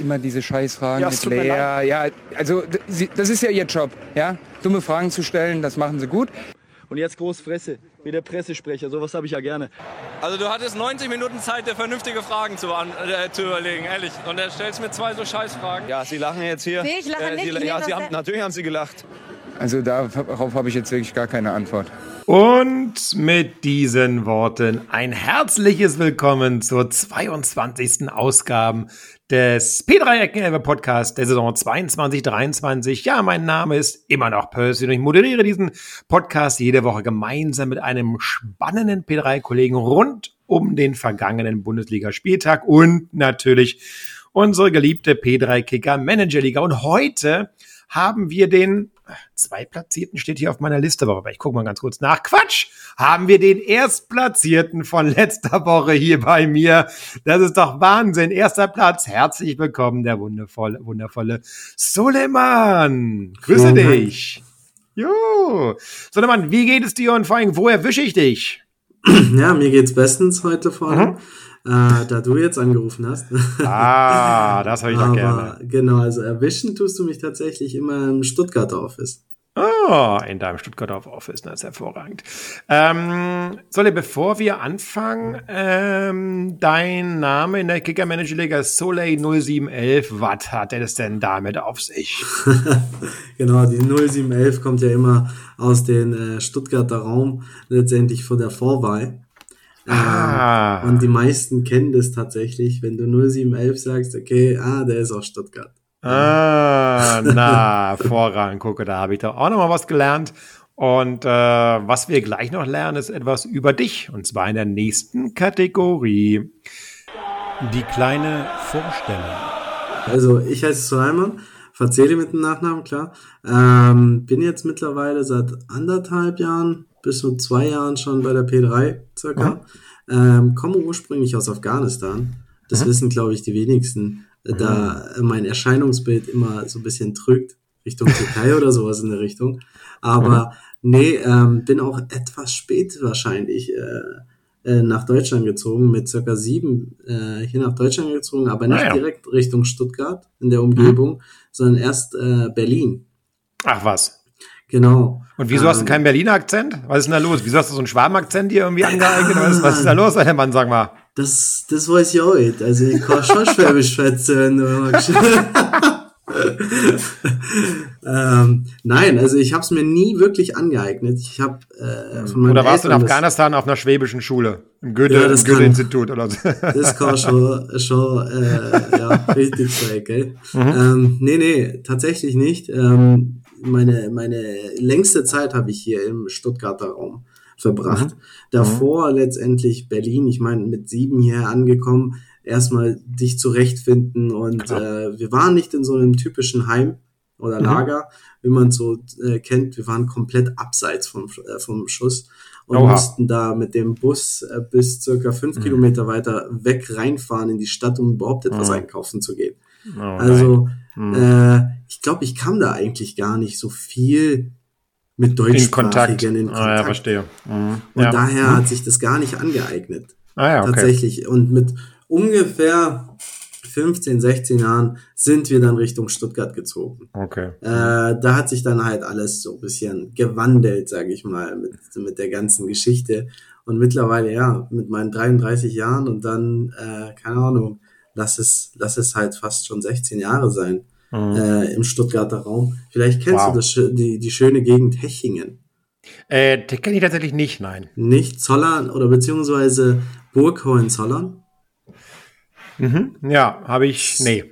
immer diese Scheißfragen ja, mit Lea. Ja, also das ist ja ihr Job, ja? Dumme Fragen zu stellen, das machen sie gut. Und jetzt Großfresse, wie der Pressesprecher, sowas habe ich ja gerne. Also du hattest 90 Minuten Zeit, dir vernünftige Fragen zu, äh, zu überlegen, ehrlich. Und er stellst mir zwei so Scheißfragen. Ja, Sie lachen jetzt hier. Nee, ich lache äh, nicht. Sie, ja, Sie haben, natürlich haben Sie gelacht. Also darauf habe ich jetzt wirklich gar keine Antwort. Und mit diesen Worten ein herzliches Willkommen zur 22. Ausgabe des P3 Eckenelbe Podcast der Saison 22-23. Ja, mein Name ist immer noch Percy und ich moderiere diesen Podcast jede Woche gemeinsam mit einem spannenden P3-Kollegen rund um den vergangenen Bundesligaspieltag und natürlich unsere geliebte P3 Kicker Manager Liga. Und heute haben wir den Zweitplatzierten steht hier auf meiner Liste, aber ich gucke mal ganz kurz nach. Quatsch! Haben wir den Erstplatzierten von letzter Woche hier bei mir. Das ist doch Wahnsinn. Erster Platz. Herzlich willkommen, der wundervolle, wundervolle Suleiman. Grüße mhm. dich. Jo. Suleiman, wie geht es dir und vor allem, wo erwische ich dich? Ja, mir geht's bestens heute vor allem. Mhm äh, da du jetzt angerufen hast. Ah, das habe ich doch gerne. Genau, also erwischen tust du mich tatsächlich immer im Stuttgarter Office. Oh, in deinem Stuttgarter Office, das ist hervorragend. Ähm, Solle, bevor wir anfangen, ähm, dein Name in der Kicker Manager Liga Soleil 0711, was hat er das denn damit auf sich? genau, die 0711 kommt ja immer aus dem äh, Stuttgarter Raum, letztendlich vor der Vorwahl. Ah. Und die meisten kennen das tatsächlich, wenn du 0711 sagst, okay, ah, der ist aus Stuttgart. Ah, na, Vorrang, gucke, da habe ich doch auch noch mal was gelernt. Und äh, was wir gleich noch lernen, ist etwas über dich. Und zwar in der nächsten Kategorie. Die kleine Vorstellung. Also, ich heiße Suleiman, verzähle mit dem Nachnamen, klar. Ähm, bin jetzt mittlerweile seit anderthalb Jahren bis zu zwei Jahren schon bei der P3 circa. Ähm, komme ursprünglich aus Afghanistan. Das mhm. wissen, glaube ich, die wenigsten. Äh, da mhm. mein Erscheinungsbild immer so ein bisschen trügt, Richtung Türkei oder sowas in der Richtung. Aber mhm. nee, ähm, bin auch etwas spät wahrscheinlich äh, äh, nach Deutschland gezogen, mit circa sieben äh, hier nach Deutschland gezogen, aber nicht ah, ja. direkt Richtung Stuttgart in der Umgebung, mhm. sondern erst äh, Berlin. Ach was. Genau. Und wieso ähm, hast du ähm, keinen Berliner Akzent? Was ist denn da los? Wieso hast du so einen Schwabenakzent hier irgendwie angeeignet? Was, was ist da los, alter Mann, sag mal? Das, das weiß ich auch nicht. Also ich kann schon Schwäbisch schwätzen, wenn du magst. ähm, nein, also ich habe es mir nie wirklich angeeignet. Ich habe äh, von Oder warst Eltern du in Afghanistan auf einer schwäbischen Schule? Im Goethe-Institut Goethe oder so? Das kann schon, schon äh, ja, richtig sein, gell? Mhm. Ähm, nee, nee, tatsächlich nicht. Ähm, meine, meine längste Zeit habe ich hier im Stuttgarter Raum verbracht. Mhm. Davor mhm. letztendlich Berlin, ich meine, mit sieben hier angekommen, erstmal dich zurechtfinden und äh, wir waren nicht in so einem typischen Heim oder mhm. Lager, mhm. wie man so äh, kennt. Wir waren komplett abseits vom, äh, vom Schuss und Oha. mussten da mit dem Bus äh, bis circa fünf mhm. Kilometer weiter weg reinfahren in die Stadt, um überhaupt etwas mhm. einkaufen zu gehen. Oh, also hm. Äh, ich glaube, ich kam da eigentlich gar nicht so viel mit Deutschsprachigen in Kontakt. Ah, ja, verstehe. Mhm. Und ja. daher mhm. hat sich das gar nicht angeeignet. Ah, ja, okay. Tatsächlich. Und mit ungefähr 15, 16 Jahren sind wir dann Richtung Stuttgart gezogen. Okay. Äh, da hat sich dann halt alles so ein bisschen gewandelt, sage ich mal, mit, mit der ganzen Geschichte. Und mittlerweile, ja, mit meinen 33 Jahren und dann, äh, keine Ahnung, lass es, lass es halt fast schon 16 Jahre sein mhm. äh, im Stuttgarter Raum. Vielleicht kennst wow. du das, die, die schöne Gegend Hechingen. Äh, kenne ich tatsächlich nicht, nein. Nicht Zollern oder beziehungsweise Burg Hohenzollern? Mhm, ja, habe ich. Nee.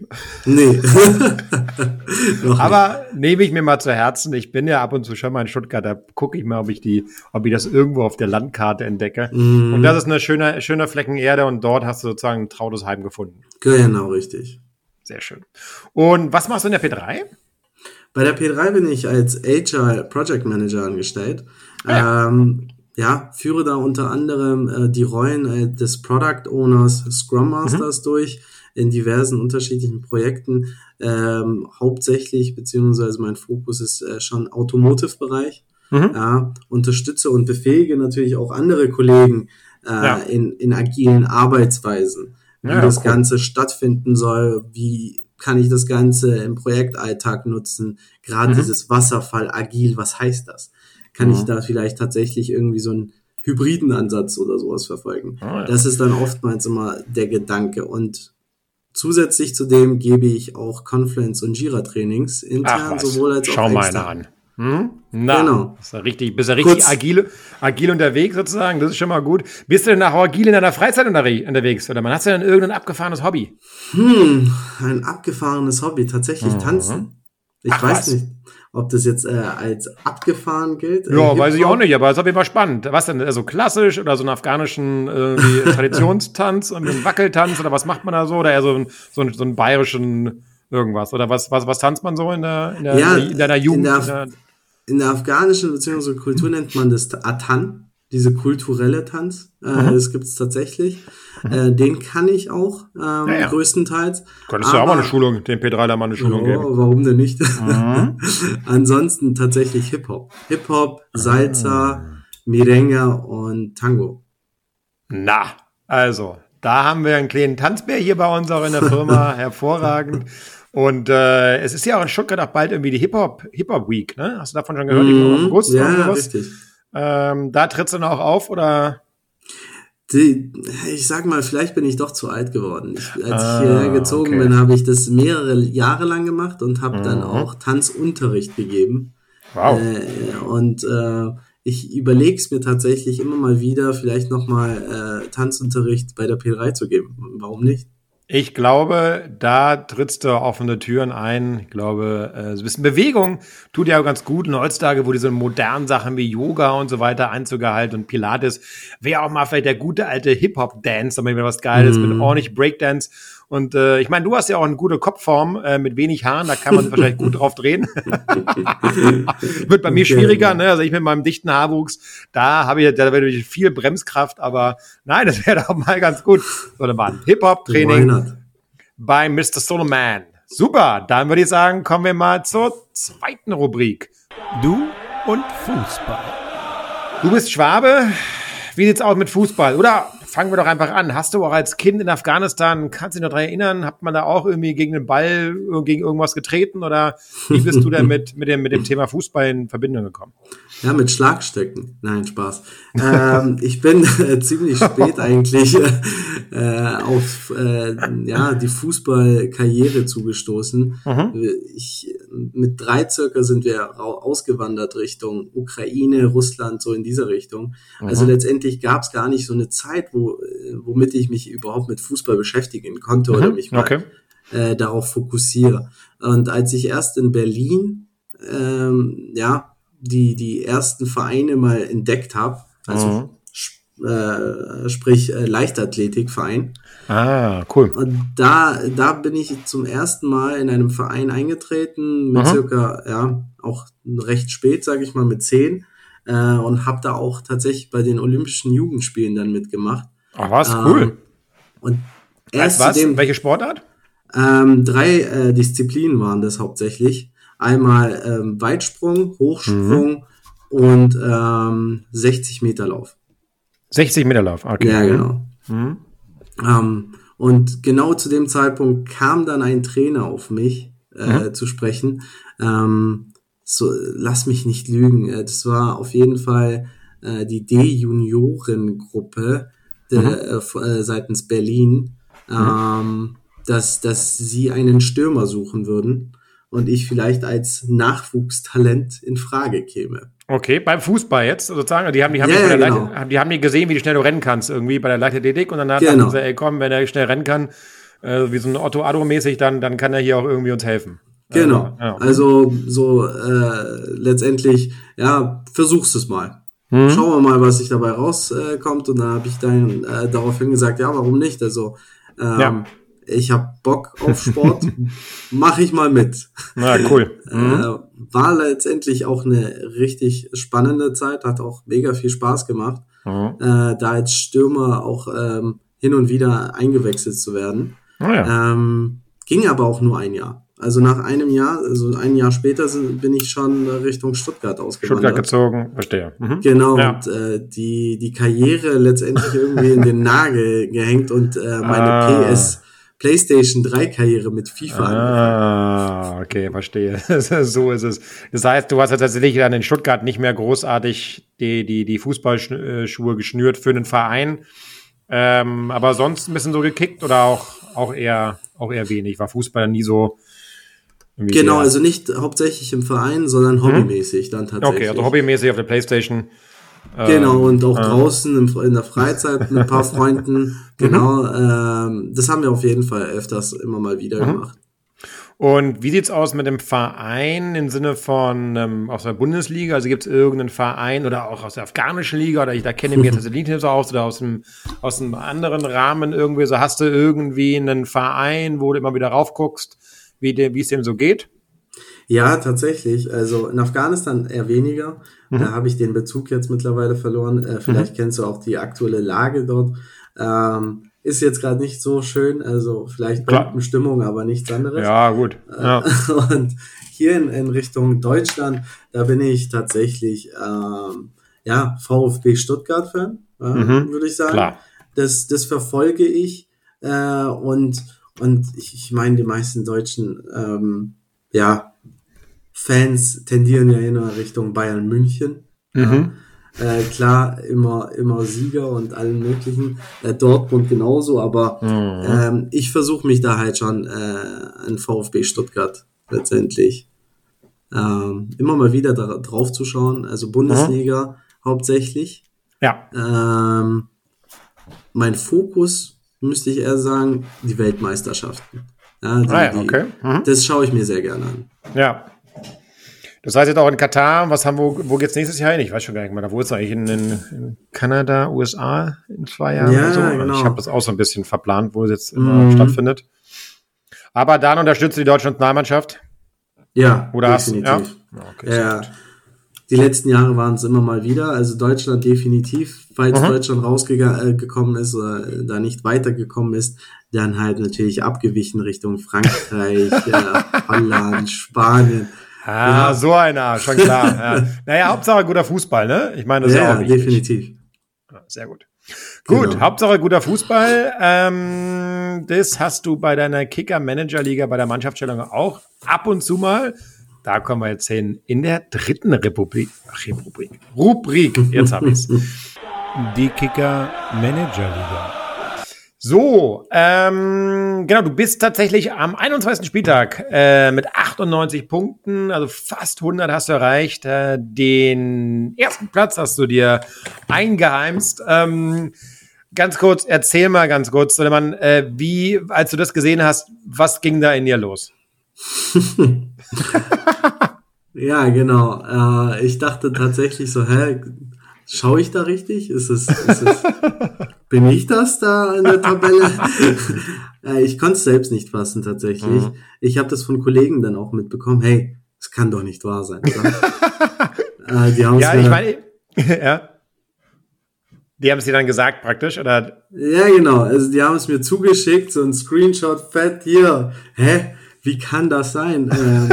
Nee. Aber nehme ich mir mal zu Herzen. Ich bin ja ab und zu schon mal in Stuttgart, da gucke ich mal, ob ich die, ob ich das irgendwo auf der Landkarte entdecke. Mm. Und das ist eine schöne, schöne Flecken Erde und dort hast du sozusagen ein trautes Heim gefunden. Genau, richtig. Sehr schön. Und was machst du in der P3? Bei der P3 bin ich als HR Project Manager angestellt. Ah, ja. Ähm, ja, führe da unter anderem äh, die Rollen äh, des Product Owners, Scrum Masters mhm. durch in diversen unterschiedlichen Projekten. Ähm, hauptsächlich, beziehungsweise mein Fokus ist äh, schon Automotive-Bereich. Mhm. Ja, unterstütze und befähige natürlich auch andere Kollegen äh, ja. in, in agilen Arbeitsweisen. Wie ja, das cool. Ganze stattfinden soll, wie kann ich das Ganze im Projektalltag nutzen, gerade mhm. dieses Wasserfall agil, was heißt das? Kann mhm. ich da vielleicht tatsächlich irgendwie so einen hybriden Ansatz oder sowas verfolgen? Oh, ja. Das ist dann oftmals immer der Gedanke und Zusätzlich zu dem gebe ich auch Confluence und Jira Trainings intern sowohl als Schau auch Schau mal einer an. Hm? Na, genau. Ist ja richtig, bist ja richtig Kurz. agil, agil unterwegs sozusagen. Das ist schon mal gut. Bist du denn auch agil in deiner Freizeit unterwegs? Oder man hast du denn irgendein abgefahrenes Hobby? Hm, ein abgefahrenes Hobby. Tatsächlich mhm. tanzen. Ich Ach, weiß was? nicht, ob das jetzt äh, als abgefahren gilt. Ja, äh, weiß ich auch nicht, aber es ist auf jeden Fall spannend. Was denn, also klassisch oder so einen afghanischen äh, Traditionstanz und einen Wackeltanz oder was macht man da so? Oder eher so, ein, so, einen, so einen bayerischen irgendwas? Oder was, was, was tanzt man so in, der, in, der, ja, in deiner Jugend? In der, in der, in der afghanischen bzw. Kultur nennt man das Atan, diese kulturelle Tanz. Äh, mhm. Das gibt es tatsächlich. Mhm. Äh, den kann ich auch ähm, ja, ja. größtenteils. Könntest du auch mal eine Schulung, den P3 mal eine Schulung oh, geben. Warum denn nicht? Mhm. Ansonsten tatsächlich Hip-Hop. Hip-Hop, Salsa, ah. Merengue und Tango. Na, also, da haben wir einen kleinen Tanzbär hier bei uns auch in der Firma. Hervorragend. Und äh, es ist ja auch in Stuttgart auch bald irgendwie die Hip-Hop Hip -Hop Week, ne? Hast du davon schon gehört? Mm, August ja, richtig. Ähm, da trittst du noch auf oder? Die, ich sag mal, vielleicht bin ich doch zu alt geworden. Ich, als ah, ich hierher gezogen okay. bin, habe ich das mehrere Jahre lang gemacht und habe mhm. dann auch Tanzunterricht gegeben. Wow. Äh, und äh, ich überlege es mir tatsächlich immer mal wieder, vielleicht nochmal äh, Tanzunterricht bei der P3 zu geben. Warum nicht? Ich glaube, da trittst du offene Türen ein. Ich glaube, äh, so ein bisschen Bewegung tut ja auch ganz gut. Und heutzutage, wo diese modernen Sachen wie Yoga und so weiter Einzug gehalten und Pilates, wäre auch mal vielleicht der gute alte Hip-Hop-Dance, damit mir was Geiles mm. mit ordentlich Breakdance und äh, ich meine, du hast ja auch eine gute Kopfform äh, mit wenig Haaren, da kann man wahrscheinlich gut drauf drehen. Wird bei mir schwieriger, ne? Also ich mit meinem dichten Haarwuchs, da habe ich da natürlich viel Bremskraft, aber nein, das wäre doch mal ganz gut. So eine Hip-Hop-Training bei Mr. Solomon. Super, dann würde ich sagen, kommen wir mal zur zweiten Rubrik. Du und Fußball. Du bist Schwabe. Wie sieht's aus mit Fußball? Oder fangen wir doch einfach an. Hast du auch als Kind in Afghanistan, kannst du dich noch daran erinnern, hat man da auch irgendwie gegen den Ball, gegen irgendwas getreten oder wie bist du denn mit, mit, dem, mit dem Thema Fußball in Verbindung gekommen? Ja, mit Schlagstöcken. Nein, Spaß. ähm, ich bin äh, ziemlich spät eigentlich äh, auf äh, ja, die Fußballkarriere zugestoßen. Mhm. Ich, mit drei circa sind wir ausgewandert Richtung Ukraine, Russland, so in diese Richtung. Also mhm. Also letztendlich gab es gar nicht so eine Zeit, wo womit ich mich überhaupt mit Fußball beschäftigen konnte mhm, oder mich mal okay. äh, darauf fokussiere. Und als ich erst in Berlin ähm, ja die die ersten Vereine mal entdeckt habe, also mhm. Äh, sprich äh, Leichtathletikverein. Ah, cool. Und da da bin ich zum ersten Mal in einem Verein eingetreten mit mhm. circa ja auch recht spät, sage ich mal mit zehn äh, und habe da auch tatsächlich bei den Olympischen Jugendspielen dann mitgemacht. Ach was, ähm, cool. Und erst was? Dem, Welche Sportart? Ähm, drei äh, Disziplinen waren das hauptsächlich. Einmal ähm, Weitsprung, Hochsprung mhm. und ähm, 60 Meter Lauf. 60 Meter Lauf, okay. Ja, genau. Mhm. Ähm, und genau zu dem Zeitpunkt kam dann ein Trainer auf mich äh, mhm. zu sprechen. Ähm, so, lass mich nicht lügen. Äh, das war auf jeden Fall äh, die D-Juniorengruppe mhm. äh, äh, seitens Berlin, mhm. ähm, dass, dass sie einen Stürmer suchen würden und ich vielleicht als Nachwuchstalent in Frage käme. Okay, beim Fußball jetzt sozusagen. Die haben die haben, ja, ja, genau. Leite, die haben die gesehen, wie schnell du rennen kannst irgendwie bei der Leichtathletik und dann hat genau. gesagt, ey komm, wenn er schnell rennen kann, äh, wie so ein Otto Adro mäßig, dann dann kann er hier auch irgendwie uns helfen. Genau. Ja, Also so äh, letztendlich, ja, versuchst es mal. Mhm. Schauen wir mal, was sich dabei rauskommt. Äh, und dann habe ich dann äh, daraufhin gesagt, ja, warum nicht? Also ähm, ja. Ich habe Bock auf Sport, mache ich mal mit. Ja, cool. Mhm. Äh, war letztendlich auch eine richtig spannende Zeit, hat auch mega viel Spaß gemacht, mhm. äh, da als Stürmer auch ähm, hin und wieder eingewechselt zu werden. Oh ja. ähm, ging aber auch nur ein Jahr. Also nach einem Jahr, also ein Jahr später sind, bin ich schon Richtung Stuttgart ausgewandert. Stuttgart gezogen, verstehe. Mhm. Genau, ja. und äh, die, die Karriere letztendlich irgendwie in den Nagel gehängt und äh, meine ah. PS PlayStation 3 Karriere mit FIFA Ah, okay, verstehe. so ist es. Das heißt, du hast ja tatsächlich dann in Stuttgart nicht mehr großartig die, die, die Fußballschuhe geschnürt für einen Verein. Ähm, aber sonst ein bisschen so gekickt oder auch, auch eher, auch eher wenig. War Fußball nie so Genau, also nicht hauptsächlich im Verein, sondern mhm. hobbymäßig dann tatsächlich. Okay, also hobbymäßig auf der Playstation. Genau, ähm, und auch äh, draußen in der Freizeit mit ein paar Freunden. Mhm. Genau, ähm, das haben wir auf jeden Fall öfters immer mal wieder mhm. gemacht. Und wie sieht's aus mit dem Verein im Sinne von ähm, aus der Bundesliga? Also gibt es irgendeinen Verein oder auch aus der afghanischen Liga oder ich da kenne ich mich jetzt nicht so aus oder aus einem, aus einem anderen Rahmen irgendwie so hast du irgendwie einen Verein, wo du immer wieder raufguckst? wie, de, wie es dem so geht? Ja, tatsächlich. Also in Afghanistan eher weniger. Mhm. Da habe ich den Bezug jetzt mittlerweile verloren. Äh, vielleicht mhm. kennst du auch die aktuelle Lage dort. Ähm, ist jetzt gerade nicht so schön, also vielleicht Bombenstimmung, aber nichts anderes. Ja, gut. Ja. Und hier in, in Richtung Deutschland, da bin ich tatsächlich ähm, ja VfB Stuttgart-Fan, äh, mhm. würde ich sagen. Klar. Das, das verfolge ich äh, und und ich, ich meine, die meisten deutschen ähm, ja, Fans tendieren ja in Richtung Bayern München. Mhm. Ja. Äh, klar, immer, immer Sieger und allen möglichen. Äh, Dortmund genauso, aber mhm. ähm, ich versuche mich da halt schon äh, an VfB Stuttgart letztendlich ähm, immer mal wieder da, drauf zu schauen. Also Bundesliga mhm. hauptsächlich. Ja. Ähm, mein Fokus müsste ich eher sagen, die Weltmeisterschaften. Ja, die, ah ja, okay. Mhm. Das schaue ich mir sehr gerne an. Ja. Das heißt jetzt auch in Katar, was haben wo, wo geht's nächstes Jahr hin? Ich weiß schon gar nicht mehr. Da wo ist eigentlich in, in, in Kanada, USA in zwei Jahren ja, so? Genau. Ich habe das auch so ein bisschen verplant, wo es jetzt immer mhm. stattfindet. Aber dann unterstützt die deutsche Nationalmannschaft? Ja, Oder definitiv. Hast, ja, okay, ja. Die letzten Jahre waren es immer mal wieder. Also Deutschland definitiv, falls mhm. Deutschland rausgekommen äh, ist oder äh, da nicht weitergekommen ist, dann halt natürlich abgewichen Richtung Frankreich, äh, Holland, Spanien. Ah, ja. so einer, schon klar. ja. Naja, Hauptsache guter Fußball, ne? Ich meine, das ja, ist ja auch wichtig. definitiv. Sehr gut. Gut, genau. Hauptsache guter Fußball. Ähm, das hast du bei deiner Kicker-Manager-Liga bei der Mannschaftsstellung auch ab und zu mal. Da kommen wir jetzt hin. In der dritten Republik, Republik, Rubrik, jetzt habe ich's. Die Kicker Manager Liga. So, ähm, genau, du bist tatsächlich am 21. Spieltag äh, mit 98 Punkten, also fast 100 hast du erreicht. Äh, den ersten Platz hast du dir eingeheimst. Ähm, ganz kurz, erzähl mal ganz kurz, Soleman, äh, wie, als du das gesehen hast, was ging da in dir los? ja, genau. Äh, ich dachte tatsächlich so, hä, schaue ich da richtig? Ist es, ist es, bin ich das da in der Tabelle? äh, ich konnte es selbst nicht fassen tatsächlich. Mhm. Ich habe das von Kollegen dann auch mitbekommen. Hey, es kann doch nicht wahr sein. äh, die haben ja, ich meine, ja. Die haben es dir dann gesagt praktisch, oder? Ja, genau. Also die haben es mir zugeschickt, so ein Screenshot, fett hier. Hä? wie kann das sein? Ähm,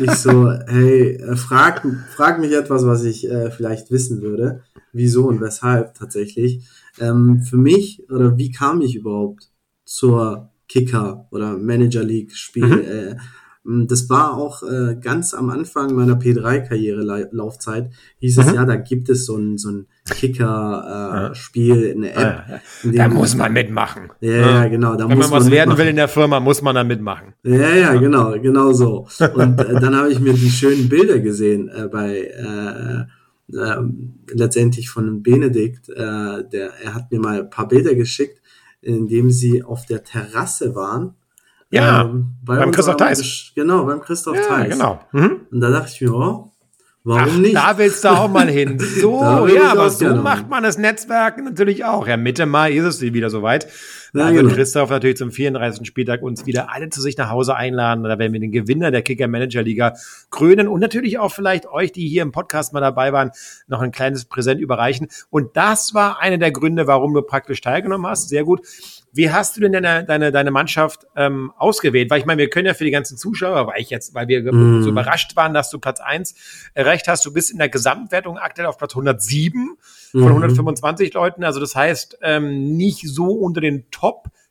ich so, hey, äh, frag, frag mich etwas, was ich äh, vielleicht wissen würde. Wieso und weshalb tatsächlich. Ähm, für mich, oder wie kam ich überhaupt zur Kicker oder Manager League Spiel? Mhm. Äh, ähm, das war auch äh, ganz am Anfang meiner P3-Karriere-Laufzeit, hieß es mhm. ja, da gibt es so ein, so ein Kicker-Spiel, äh, eine App. Ah, ja. Da muss man mitmachen. Ja, ja, genau. Da Wenn man was man werden will in der Firma, muss man da mitmachen. Ja, ja, genau, genau so. Und äh, dann habe ich mir die schönen Bilder gesehen äh, bei äh, äh, letztendlich von Benedikt. Äh, der, er hat mir mal ein paar Bilder geschickt, in dem sie auf der Terrasse waren ja, ähm, bei beim Christoph Theis. Genau, beim Christoph ja, Theis. genau. Mhm. Und da dachte ich mir, oh, warum Ach, nicht? Da willst du auch mal hin. So, ja, aber so macht man das Netzwerk natürlich auch. Ja, Mitte Mai ist es wieder soweit. Da ja, genau. Christoph natürlich zum 34. Spieltag uns wieder alle zu sich nach Hause einladen. Da werden wir den Gewinner der Kicker Manager Liga krönen und natürlich auch vielleicht euch, die hier im Podcast mal dabei waren, noch ein kleines Präsent überreichen. Und das war einer der Gründe, warum du praktisch teilgenommen hast. Sehr gut Wie hast du denn deine, deine, deine Mannschaft ähm, ausgewählt? Weil ich meine, wir können ja für die ganzen Zuschauer, weil ich jetzt, weil wir mm. so überrascht waren, dass du Platz eins erreicht hast, du bist in der Gesamtwertung aktuell auf Platz 107 von mhm. 125 Leuten. Also das heißt, ähm, nicht so unter den Top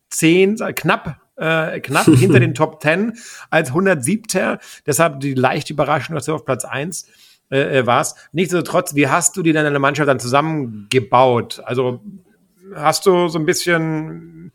10, knapp äh, knapp hinter den Top 10 als 107. Deshalb die leichte Überraschung, dass du auf Platz 1 äh, äh, warst. Nichtsdestotrotz, wie hast du dir deine Mannschaft dann zusammengebaut? Also hast du so ein bisschen,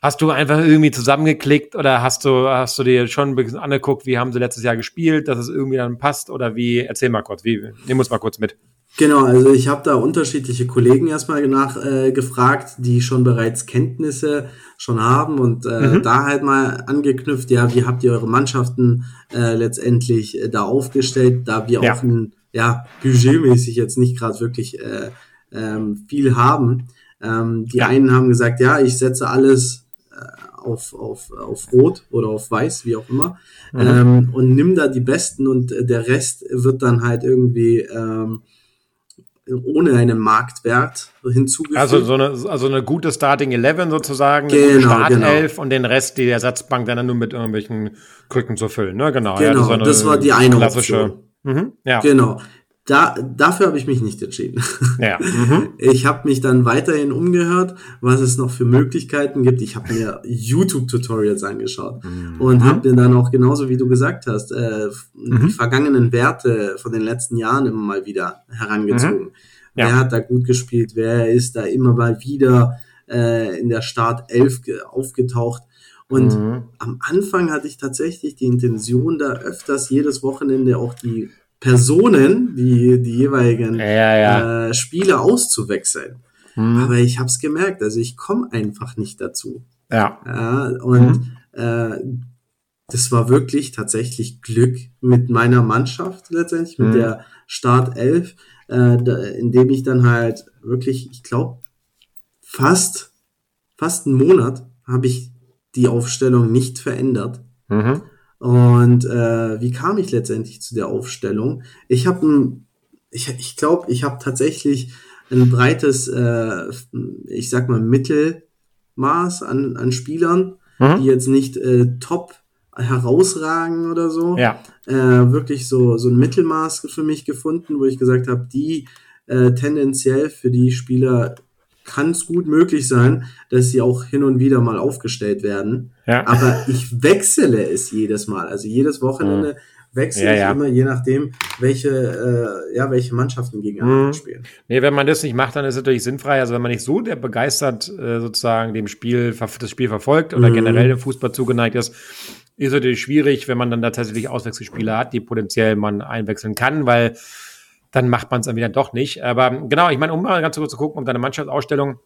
hast du einfach irgendwie zusammengeklickt oder hast du, hast du dir schon ein bisschen angeguckt, wie haben sie letztes Jahr gespielt, dass es irgendwie dann passt oder wie? Erzähl mal kurz, wie, nimm uns mal kurz mit. Genau, also ich habe da unterschiedliche Kollegen erstmal nach äh, gefragt, die schon bereits Kenntnisse schon haben und äh, mhm. da halt mal angeknüpft, ja, wie habt ihr eure Mannschaften äh, letztendlich äh, da aufgestellt, da wir ja. auch ein, ja, budgetmäßig jetzt nicht gerade wirklich äh, ähm, viel haben. Ähm, die ja. einen haben gesagt, ja, ich setze alles äh, auf, auf, auf Rot oder auf Weiß, wie auch immer, mhm. ähm, und nimm da die Besten und der Rest wird dann halt irgendwie ähm, ohne einen Marktwert hinzugefügt. Also so eine, also eine gute Starting 11 sozusagen, genau, eine Startelf genau. und den Rest die Ersatzbank dann nur mit irgendwelchen Krücken zu füllen, ne? Genau. Genau, ja, das, das war die eine klassische, Option. Mhm, ja. Genau da, dafür habe ich mich nicht entschieden. Ja. Mhm. Ich habe mich dann weiterhin umgehört, was es noch für Möglichkeiten gibt. Ich habe mir YouTube-Tutorials angeschaut mhm. und habe mir dann auch genauso wie du gesagt hast, äh, mhm. die vergangenen Werte von den letzten Jahren immer mal wieder herangezogen. Mhm. Ja. Wer hat da gut gespielt? Wer ist da immer mal wieder äh, in der Start 11 aufgetaucht? Und mhm. am Anfang hatte ich tatsächlich die Intention, da öfters jedes Wochenende auch die Personen, die, die jeweiligen ja, ja. Äh, Spiele auszuwechseln. Mhm. Aber ich habe es gemerkt, also ich komme einfach nicht dazu. Ja. ja und mhm. äh, das war wirklich tatsächlich Glück mit meiner Mannschaft letztendlich, mit mhm. der Startelf, äh, indem ich dann halt wirklich, ich glaube, fast, fast einen Monat habe ich die Aufstellung nicht verändert. Mhm. Und äh, wie kam ich letztendlich zu der Aufstellung? Ich habe ich, ich glaube, ich habe tatsächlich ein breites, äh, ich sag mal, Mittelmaß an, an Spielern, mhm. die jetzt nicht äh, top herausragen oder so. Ja. Äh, wirklich so, so ein Mittelmaß für mich gefunden, wo ich gesagt habe, die äh, tendenziell für die Spieler kann es gut möglich sein, dass sie auch hin und wieder mal aufgestellt werden. Ja. Aber ich wechsle es jedes Mal. Also jedes Wochenende mhm. wechsle ja, ich ja. immer, je nachdem, welche, äh, ja, welche Mannschaften gegeneinander mhm. spielen. Nee, wenn man das nicht macht, dann ist es natürlich sinnfrei. Also wenn man nicht so der begeistert äh, sozusagen dem Spiel, das Spiel verfolgt oder mhm. generell dem Fußball zugeneigt ist, ist natürlich schwierig, wenn man dann da tatsächlich Auswechselspieler hat, die potenziell man einwechseln kann, weil dann macht man es dann wieder doch nicht. Aber genau, ich meine, um mal ganz kurz zu gucken, um deine Mannschaftsausstellung,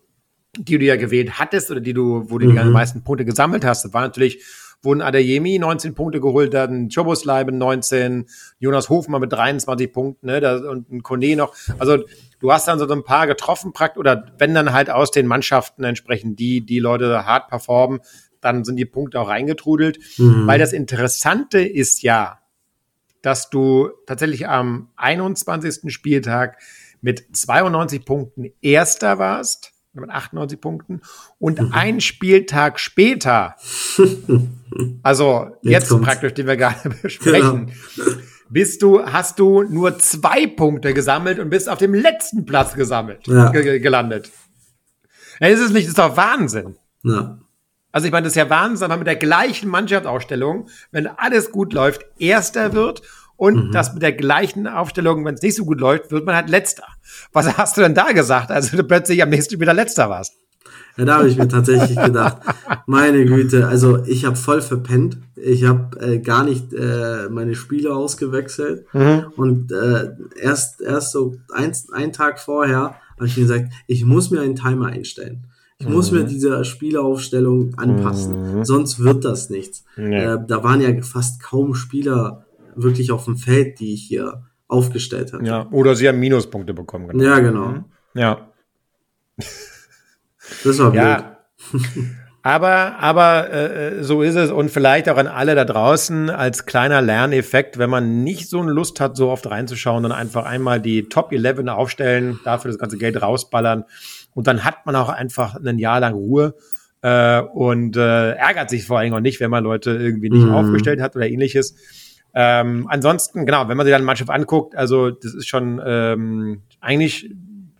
die du ja gewählt hattest oder die du, wo du mhm. die meisten Punkte gesammelt hast, das war natürlich, wurden Adeyemi 19 Punkte geholt, dann Chobosleiben 19, Jonas Hofmann mit 23 Punkten, ne, da, und ein Kone noch. Also du hast dann so ein paar getroffen, praktisch, oder wenn dann halt aus den Mannschaften entsprechend die, die Leute hart performen, dann sind die Punkte auch reingetrudelt. Mhm. Weil das Interessante ist ja, dass du tatsächlich am 21. Spieltag mit 92 Punkten Erster warst, mit 98 Punkten, und mhm. ein Spieltag später, also jetzt, jetzt praktisch, den wir gerade besprechen, genau. bist du, hast du nur zwei Punkte gesammelt und bist auf dem letzten Platz gesammelt, ja. gelandet. Ja, ist es nicht, das ist doch Wahnsinn. Ja. Also ich meine, das ist ja Wahnsinn, wenn man mit der gleichen Mannschaftsausstellung, wenn alles gut läuft, Erster wird und mhm. das mit der gleichen Aufstellung, wenn es nicht so gut läuft, wird man halt Letzter. Was hast du denn da gesagt, als du plötzlich am nächsten wieder Letzter warst? Ja, da habe ich mir tatsächlich gedacht, meine Güte, also ich habe voll verpennt. Ich habe äh, gar nicht äh, meine Spiele ausgewechselt. Mhm. Und äh, erst, erst so ein, ein Tag vorher habe ich mir gesagt, ich muss mir einen Timer einstellen. Ich mhm. muss mir mhm. diese Spielaufstellung anpassen, mhm. sonst wird das nichts. Nee. Äh, da waren ja fast kaum Spieler wirklich auf dem Feld, die ich hier aufgestellt habe. Ja, oder sie haben Minuspunkte bekommen. Genau. Ja, genau. Mhm. Ja. Das war blöd. Ja. Aber, aber äh, so ist es und vielleicht auch an alle da draußen als kleiner Lerneffekt, wenn man nicht so eine Lust hat, so oft reinzuschauen, dann einfach einmal die Top 11 aufstellen, dafür das ganze Geld rausballern und dann hat man auch einfach ein Jahr lang Ruhe äh, und äh, ärgert sich vor allem auch nicht, wenn man Leute irgendwie nicht mhm. aufgestellt hat oder ähnliches. Ähm, ansonsten, genau, wenn man sich dann Mannschaft anguckt, also das ist schon ähm, eigentlich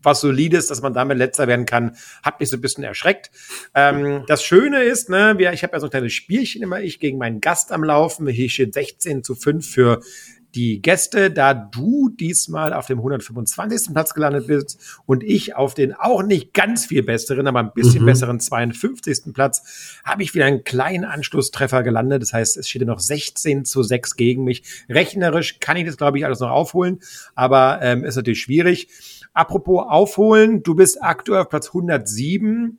was Solides, dass man damit letzter werden kann, hat mich so ein bisschen erschreckt. Ähm, das Schöne ist, ne, wir, ich habe ja so ein kleines Spielchen immer, ich gegen meinen Gast am Laufen. Hier steht 16 zu 5 für die Gäste, da du diesmal auf dem 125. Platz gelandet bist und ich auf den auch nicht ganz viel besseren, aber ein bisschen mhm. besseren 52. Platz, habe ich wieder einen kleinen Anschlusstreffer gelandet. Das heißt, es steht noch 16 zu 6 gegen mich. Rechnerisch kann ich das, glaube ich, alles noch aufholen, aber ähm, ist natürlich schwierig. Apropos aufholen, du bist aktuell auf Platz 107.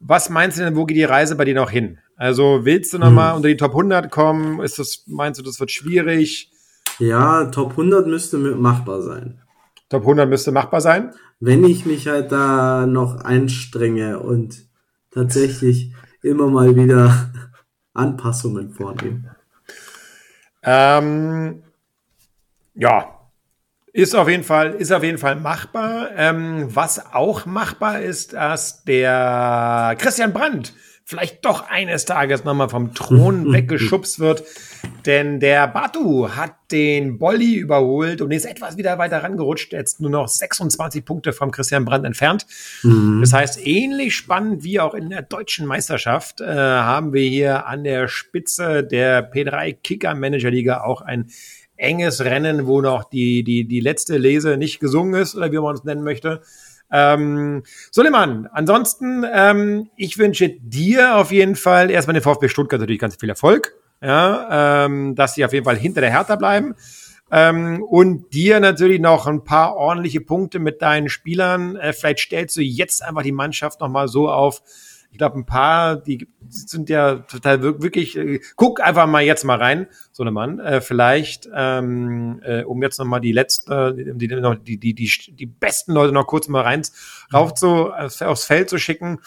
Was meinst du denn, wo geht die Reise bei dir noch hin? Also willst du noch hm. mal unter die Top 100 kommen? Ist das, meinst du, das wird schwierig? Ja, Top 100 müsste machbar sein. Top 100 müsste machbar sein? Wenn ich mich halt da noch einstrenge und tatsächlich immer mal wieder Anpassungen vornehme. Ähm, ja, ist auf jeden Fall, ist auf jeden Fall machbar. Ähm, was auch machbar ist, dass der Christian Brandt vielleicht doch eines Tages nochmal vom Thron weggeschubst wird. Denn der Batu hat den Bolli überholt und ist etwas wieder weiter rangerutscht. Jetzt nur noch 26 Punkte vom Christian Brandt entfernt. Mhm. Das heißt, ähnlich spannend wie auch in der deutschen Meisterschaft äh, haben wir hier an der Spitze der P3 Kicker Manager Liga auch ein enges Rennen, wo noch die, die, die letzte Lese nicht gesungen ist oder wie man es nennen möchte. Ähm, Suleiman, ansonsten, ähm, ich wünsche dir auf jeden Fall erstmal den VfB Stuttgart natürlich ganz viel Erfolg. Ja, ähm, dass sie auf jeden Fall hinter der Hertha bleiben. Ähm, und dir natürlich noch ein paar ordentliche Punkte mit deinen Spielern. Äh, vielleicht stellst du jetzt einfach die Mannschaft nochmal so auf, ich glaube, ein paar, die sind ja total wirklich, äh, guck einfach mal jetzt mal rein, so eine Mann, äh, vielleicht, ähm, äh, um jetzt nochmal die letzte, die, die, die, die, die besten Leute noch kurz mal rein rauf zu, aufs Feld zu schicken.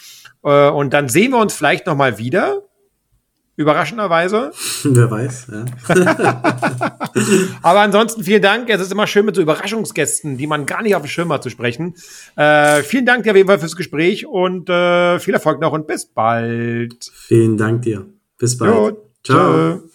Äh, und dann sehen wir uns vielleicht nochmal wieder Überraschenderweise. Wer weiß, ja. Aber ansonsten vielen Dank. Es ist immer schön mit so Überraschungsgästen, die man gar nicht auf dem Schirm hat, zu sprechen. Äh, vielen Dank dir auf jeden Fall fürs Gespräch und äh, viel Erfolg noch und bis bald. Vielen Dank dir. Bis bald. Jo, ciao. ciao.